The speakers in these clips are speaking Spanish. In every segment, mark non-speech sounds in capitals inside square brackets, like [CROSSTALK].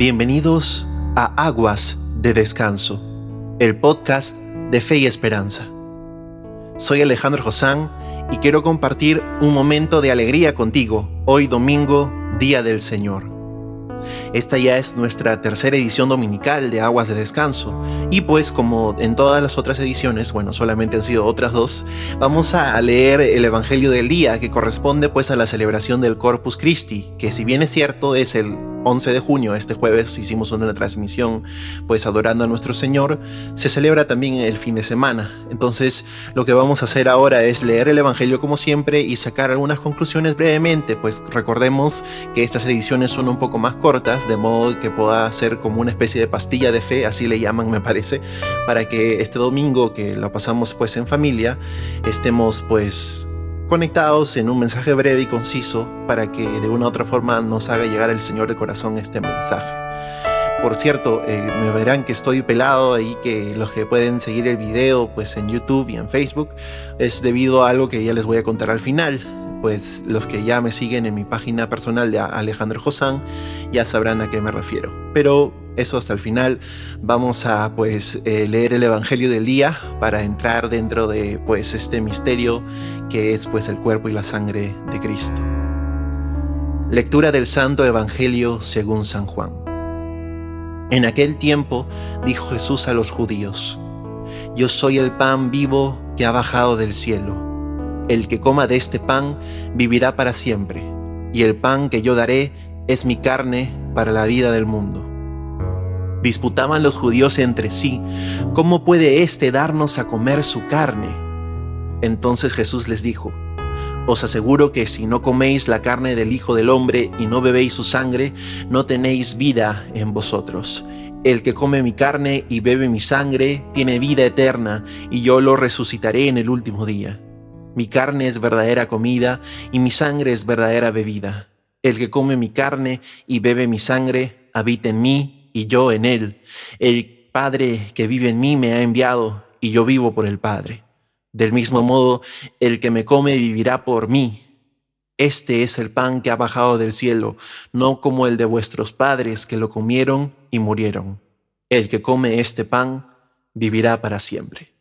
Bienvenidos a Aguas de Descanso, el podcast de Fe y Esperanza. Soy Alejandro Josán y quiero compartir un momento de alegría contigo hoy domingo, Día del Señor. Esta ya es nuestra tercera edición dominical de Aguas de Descanso y pues como en todas las otras ediciones, bueno, solamente han sido otras dos, vamos a leer el Evangelio del día que corresponde pues a la celebración del Corpus Christi, que si bien es cierto es el 11 de junio, este jueves, hicimos una transmisión pues adorando a nuestro Señor, se celebra también el fin de semana. Entonces lo que vamos a hacer ahora es leer el Evangelio como siempre y sacar algunas conclusiones brevemente, pues recordemos que estas ediciones son un poco más cortas, de modo que pueda ser como una especie de pastilla de fe, así le llaman me parece, para que este domingo que lo pasamos pues en familia, estemos pues conectados en un mensaje breve y conciso para que de una u otra forma nos haga llegar el Señor de corazón este mensaje. Por cierto, eh, me verán que estoy pelado ahí, que los que pueden seguir el video pues en YouTube y en Facebook es debido a algo que ya les voy a contar al final. Pues los que ya me siguen en mi página personal de Alejandro Josán ya sabrán a qué me refiero. Pero eso hasta el final. Vamos a pues eh, leer el Evangelio del día para entrar dentro de pues este misterio que es pues el cuerpo y la sangre de Cristo. Lectura del Santo Evangelio según San Juan. En aquel tiempo dijo Jesús a los judíos, Yo soy el pan vivo que ha bajado del cielo. El que coma de este pan vivirá para siempre, y el pan que yo daré es mi carne para la vida del mundo. Disputaban los judíos entre sí, ¿cómo puede éste darnos a comer su carne? Entonces Jesús les dijo, Os aseguro que si no coméis la carne del Hijo del Hombre y no bebéis su sangre, no tenéis vida en vosotros. El que come mi carne y bebe mi sangre tiene vida eterna, y yo lo resucitaré en el último día. Mi carne es verdadera comida y mi sangre es verdadera bebida. El que come mi carne y bebe mi sangre habita en mí y yo en Él. El Padre que vive en mí me ha enviado y yo vivo por el Padre. Del mismo modo, el que me come vivirá por mí. Este es el pan que ha bajado del cielo, no como el de vuestros padres que lo comieron y murieron. El que come este pan vivirá para siempre.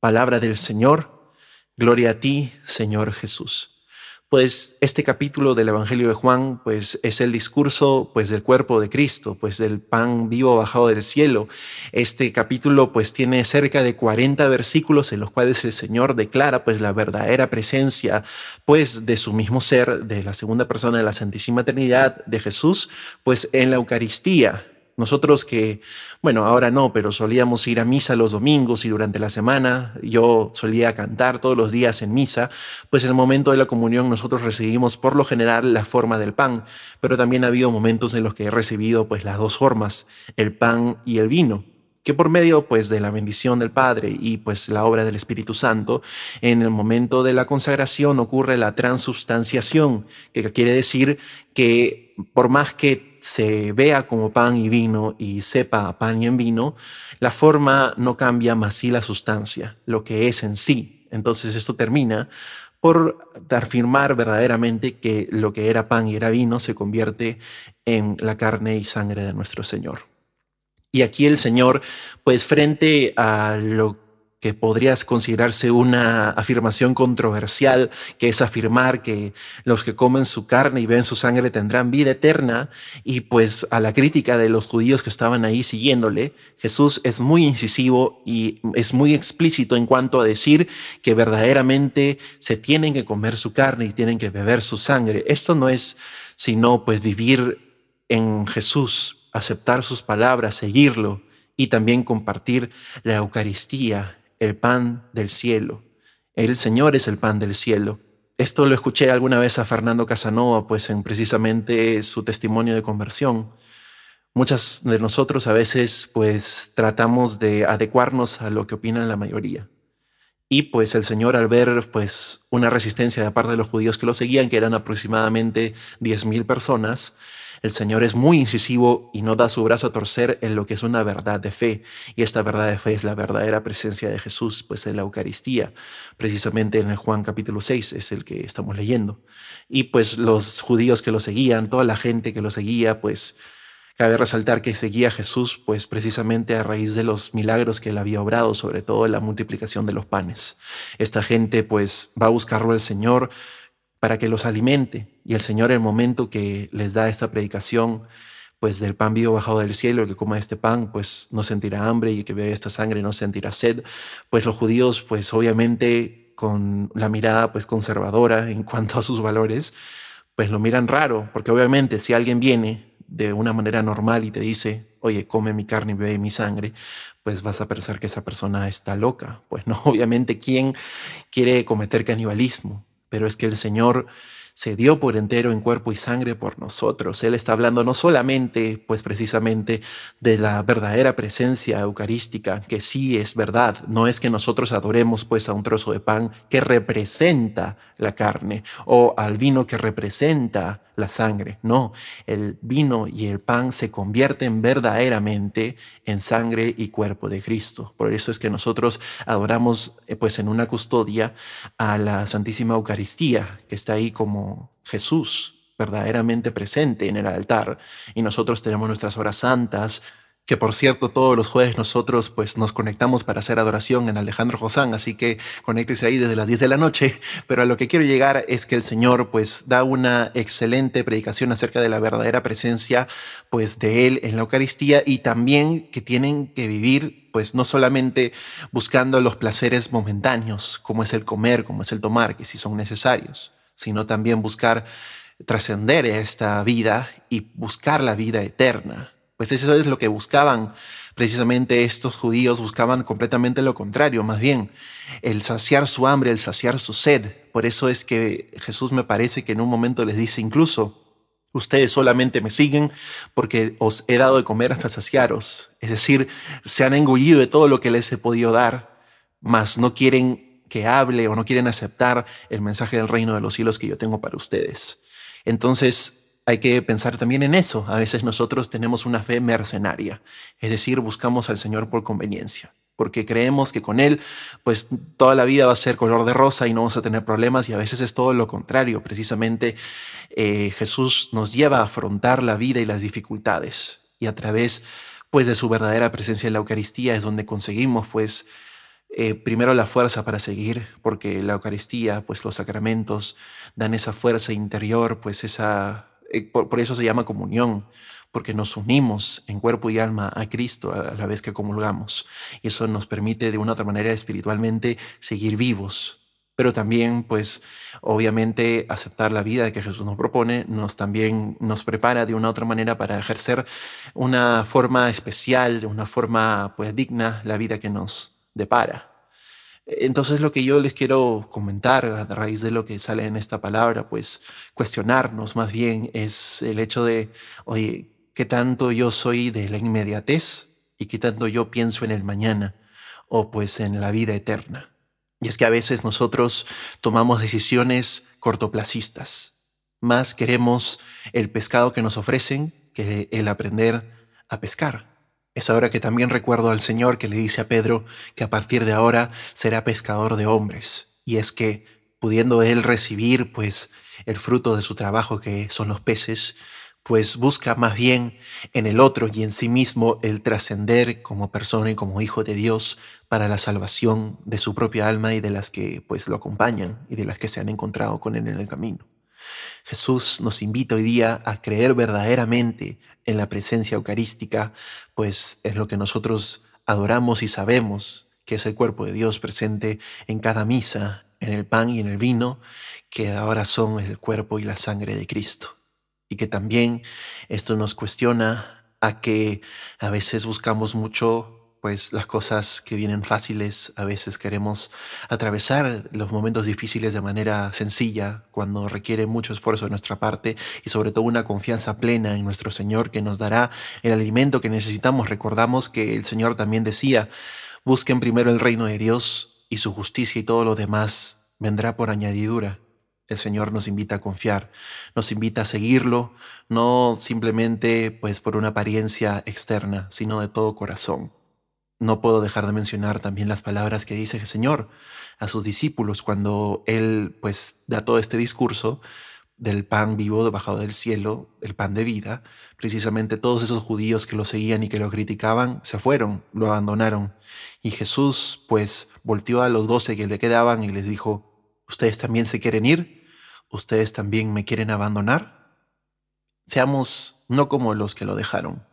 Palabra del Señor, gloria a ti, Señor Jesús pues este capítulo del Evangelio de Juan pues es el discurso pues del cuerpo de Cristo, pues del pan vivo bajado del cielo. Este capítulo pues tiene cerca de 40 versículos en los cuales el Señor declara pues la verdadera presencia pues de su mismo ser, de la segunda persona de la Santísima Trinidad de Jesús, pues en la Eucaristía, nosotros que, bueno, ahora no, pero solíamos ir a misa los domingos y durante la semana yo solía cantar todos los días en misa, pues en el momento de la comunión nosotros recibimos por lo general la forma del pan, pero también ha habido momentos en los que he recibido pues las dos formas, el pan y el vino que por medio pues de la bendición del Padre y pues la obra del Espíritu Santo, en el momento de la consagración ocurre la transubstanciación, que quiere decir que por más que se vea como pan y vino y sepa pan y en vino, la forma no cambia, más sí la sustancia, lo que es en sí. Entonces esto termina por afirmar verdaderamente que lo que era pan y era vino se convierte en la carne y sangre de nuestro Señor. Y aquí el Señor, pues frente a lo que podría considerarse una afirmación controversial, que es afirmar que los que comen su carne y ven su sangre tendrán vida eterna, y pues a la crítica de los judíos que estaban ahí siguiéndole, Jesús es muy incisivo y es muy explícito en cuanto a decir que verdaderamente se tienen que comer su carne y tienen que beber su sangre. Esto no es sino pues vivir en Jesús, aceptar sus palabras, seguirlo y también compartir la Eucaristía, el pan del cielo. El Señor es el pan del cielo. Esto lo escuché alguna vez a Fernando Casanova, pues en precisamente su testimonio de conversión. Muchas de nosotros a veces pues tratamos de adecuarnos a lo que opina la mayoría. Y pues el Señor al ver pues una resistencia de parte de los judíos que lo seguían, que eran aproximadamente 10.000 personas, El Señor es muy incisivo y no da su brazo a torcer en lo que es una verdad de fe. Y esta verdad de fe es la verdadera presencia de Jesús, pues en la Eucaristía, precisamente en el Juan capítulo 6 es el que estamos leyendo. Y pues los judíos que lo seguían, toda la gente que lo seguía, pues cabe resaltar que seguía a Jesús, pues precisamente a raíz de los milagros que él había obrado, sobre todo la multiplicación de los panes. Esta gente pues va a buscarlo al Señor para que los alimente. Y el Señor, el momento que les da esta predicación, pues del pan vivo bajado del cielo, el que coma este pan, pues no sentirá hambre y que bebe esta sangre no sentirá sed. Pues los judíos, pues obviamente con la mirada pues conservadora [LAUGHS] en cuanto a sus valores, pues lo miran raro, porque obviamente si alguien viene de una manera normal y te dice, oye, come mi carne y bebe mi sangre, pues vas a pensar que esa persona está loca. Pues no, [LAUGHS] obviamente, ¿quién quiere cometer canibalismo? Pero es que el Señor se dio por entero en cuerpo y sangre por nosotros. Él está hablando no solamente, pues precisamente, de la verdadera presencia eucarística, que sí es verdad, no es que nosotros adoremos pues a un trozo de pan que representa la carne o al vino que representa la sangre. No, el vino y el pan se convierten verdaderamente en sangre y cuerpo de Cristo. Por eso es que nosotros adoramos eh, pues en una custodia a la Santísima Eucaristía, que está ahí Jesús verdaderamente presente en el altar. Y nosotros tenemos nuestras horas santas, que por cierto todos los jueves nosotros pues nos conectamos para hacer adoración en Alejandro Josán, así que conéctese ahí desde las 10 de la noche, [LAUGHS] pero a lo que quiero llegar es que el Señor pues da una excelente predicación acerca de la verdadera presencia pues de Él en la Eucaristía y también que tienen que vivir pues no solamente buscando los placeres momentáneos, como es el comer, como es el tomar, que sí son necesarios, sino también buscar trascender esta vida y buscar la vida eterna pues eso es lo que buscaban precisamente estos judíos, buscaban completamente lo contrario, más bien el saciar su hambre, el saciar su sed. Por eso es que Jesús me parece que en un momento les dice incluso, ustedes solamente me siguen porque os he dado de comer hasta saciaros. Es decir, se han engullido de todo lo que les he podido dar, mas no quieren que hable o no quieren aceptar el mensaje del reino de los cielos que yo tengo para ustedes. Entonces, hay que pensar también en eso. A veces nosotros tenemos una fe mercenaria, es decir, buscamos al Señor por conveniencia, porque creemos que con Él, pues toda la vida va a ser color de rosa y no vamos a tener problemas y a veces es todo lo contrario. Precisamente eh, Jesús nos lleva a afrontar la vida y las dificultades y a través pues de su verdadera presencia en la Eucaristía es donde conseguimos pues eh, primero la fuerza para seguir, porque la Eucaristía, pues los sacramentos dan esa fuerza interior, pues esa eh, por, eso se llama comunión, porque nos unimos en cuerpo y alma a Cristo a la vez que comulgamos. Y eso nos permite de una otra manera espiritualmente seguir vivos. Pero también, pues, obviamente, aceptar la vida que Jesús nos propone nos también nos prepara de una otra manera para ejercer una forma especial, de una forma, pues, digna la vida que nos depara. Entonces lo que yo les quiero comentar a raíz de lo que sale en esta palabra, pues cuestionarnos más bien es el hecho de, oye, ¿qué tanto yo soy de la inmediatez y qué tanto yo pienso en el mañana o pues en la vida eterna? Y es que a veces nosotros tomamos decisiones cortoplacistas. Más queremos el pescado que nos ofrecen que el aprender a pescar. Es ahora que también recuerdo al Señor que le dice a Pedro que a partir de ahora será pescador de hombres. Y es que, pudiendo él recibir pues el fruto de su trabajo que son los peces, pues busca más bien en el otro y en sí mismo el trascender como persona y como hijo de Dios para la salvación de su propia alma y de las que pues lo acompañan y de las que se han encontrado con él en el camino. Jesús nos invita hoy día a creer verdaderamente en la presencia eucarística, pues es lo que nosotros adoramos y sabemos que es el cuerpo de Dios presente en cada misa, en el pan y en el vino, que ahora son el cuerpo y la sangre de Cristo. Y que también esto nos cuestiona a que a veces buscamos mucho pues las cosas que vienen fáciles, a veces queremos atravesar los momentos difíciles de manera sencilla, cuando requiere mucho esfuerzo de nuestra parte y sobre todo una confianza plena en nuestro Señor que nos dará el alimento que necesitamos. Recordamos que el Señor también decía, busquen primero el reino de Dios y su justicia y todo lo demás vendrá por añadidura. el Señor nos invita a confiar, nos invita a seguirlo, no simplemente pues por una apariencia externa, sino de todo corazón. No puedo dejar de mencionar también las palabras que dice el Señor a sus discípulos cuando Él pues da todo este discurso del pan vivo bajado del cielo, el pan de vida, precisamente todos esos judíos que lo seguían y que lo criticaban se fueron, lo abandonaron. Y Jesús pues volteó a los doce que le quedaban y les dijo, ¿ustedes también se quieren ir? ¿Ustedes también me quieren abandonar? Seamos no como los que lo dejaron,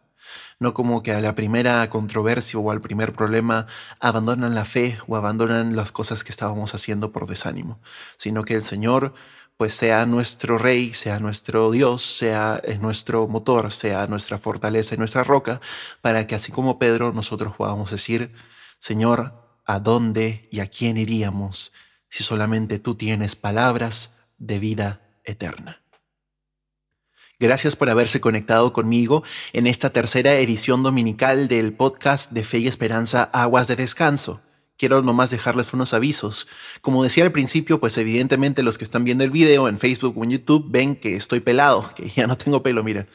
no como que a la primera controversia o al primer problema abandonan la fe o abandonan las cosas que estábamos haciendo por desánimo, sino que el Señor pues sea nuestro rey, sea nuestro Dios, sea eh, nuestro motor, sea nuestra fortaleza y nuestra roca, para que así como Pedro nosotros podamos decir, Señor, ¿a dónde y a quién iríamos si solamente tú tienes palabras de vida eterna? Gracias por haberse conectado conmigo en esta tercera edición dominical del podcast de Fe y Esperanza Aguas de Descanso. Quiero nomás dejarles unos avisos. Como decía al principio, pues evidentemente los que están viendo el video en Facebook o en YouTube ven que estoy pelado, que ya no tengo pelo, mira.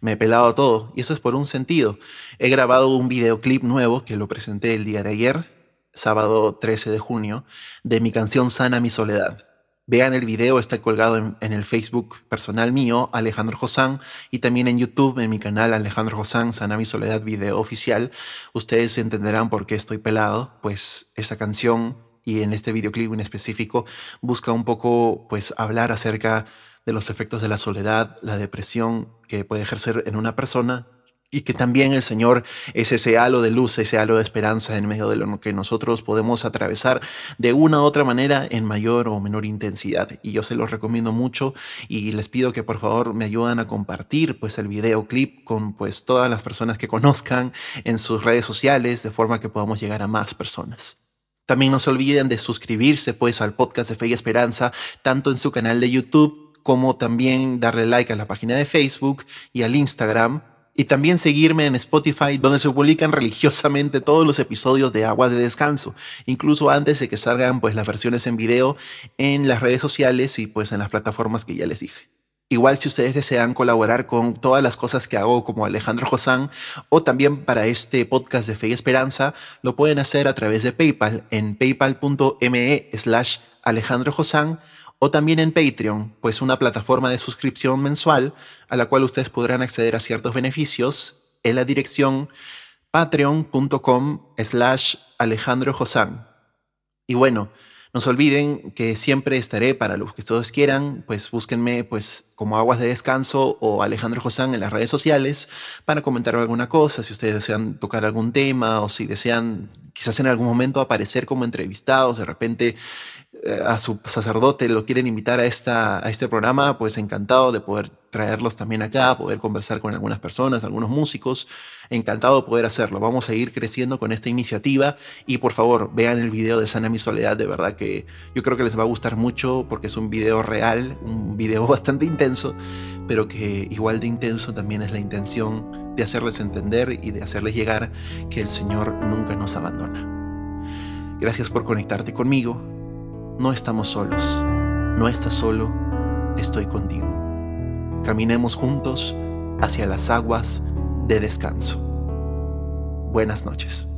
Me he pelado todo y eso es por un sentido. He grabado un videoclip nuevo que lo presenté el día de ayer, sábado 13 de junio, de mi canción Sana mi soledad. Vean el video, está colgado en, el Facebook personal mío, Alejandro Josán, y también en YouTube, en mi canal Alejandro Josán, Sanami Soledad Video Oficial. Ustedes entenderán por qué estoy pelado, pues esta canción y en este videoclip en específico busca un poco pues hablar acerca de los efectos de la soledad, la depresión que puede ejercer en una persona y que también el Señor es ese halo de luz, ese halo de esperanza en medio de lo que nosotros podemos atravesar de una u otra manera en mayor o menor intensidad. Y yo se los recomiendo mucho y les pido que por favor me ayuden a compartir pues el videoclip con pues todas las personas que conozcan en sus redes sociales de forma que podamos llegar a más personas. También no se olviden de suscribirse pues al podcast de Fe y Esperanza, tanto en su canal de YouTube como también darle like a la página de Facebook y al Instagram y también seguirme en Spotify, donde se publican religiosamente todos los episodios de Aguas de Descanso, incluso antes de que salgan pues las versiones en video en las redes sociales y pues en las plataformas que ya les dije. Igual si ustedes desean colaborar con todas las cosas que hago como Alejandro Josán o también para este podcast de Fe y Esperanza, lo pueden hacer a través de PayPal en paypal.me slash Alejandro Josán o también en Patreon, pues una plataforma de suscripción mensual a la cual ustedes podrán acceder a ciertos beneficios en la dirección patreon.com slash Alejandro. Y bueno, no se olviden que siempre estaré para los que todos quieran, pues búsquenme pues como Aguas de Descanso o Alejandro Josán en las redes sociales para comentar alguna cosa, si ustedes desean tocar algún tema o si desean quizás en algún momento aparecer como entrevistados, de repente a su sacerdote lo quieren invitar a, esta, a este programa, pues encantado de poder traerlos también acá, poder conversar con algunas personas, algunos músicos, encantado de poder hacerlo. Vamos a ir creciendo con esta iniciativa y por favor vean el video de Sana Mi Soledad, de verdad que yo creo que les va a gustar mucho porque es un video real, un video [LAUGHS] bastante intenso, pero que igual de intenso también es la intención de hacerles entender y de hacerles llegar que el Señor nunca nos abandona. Gracias por conectarte conmigo no estamos solos, no estás solo, estoy contigo. Caminemos juntos hacia las aguas de descanso. Buenas noches.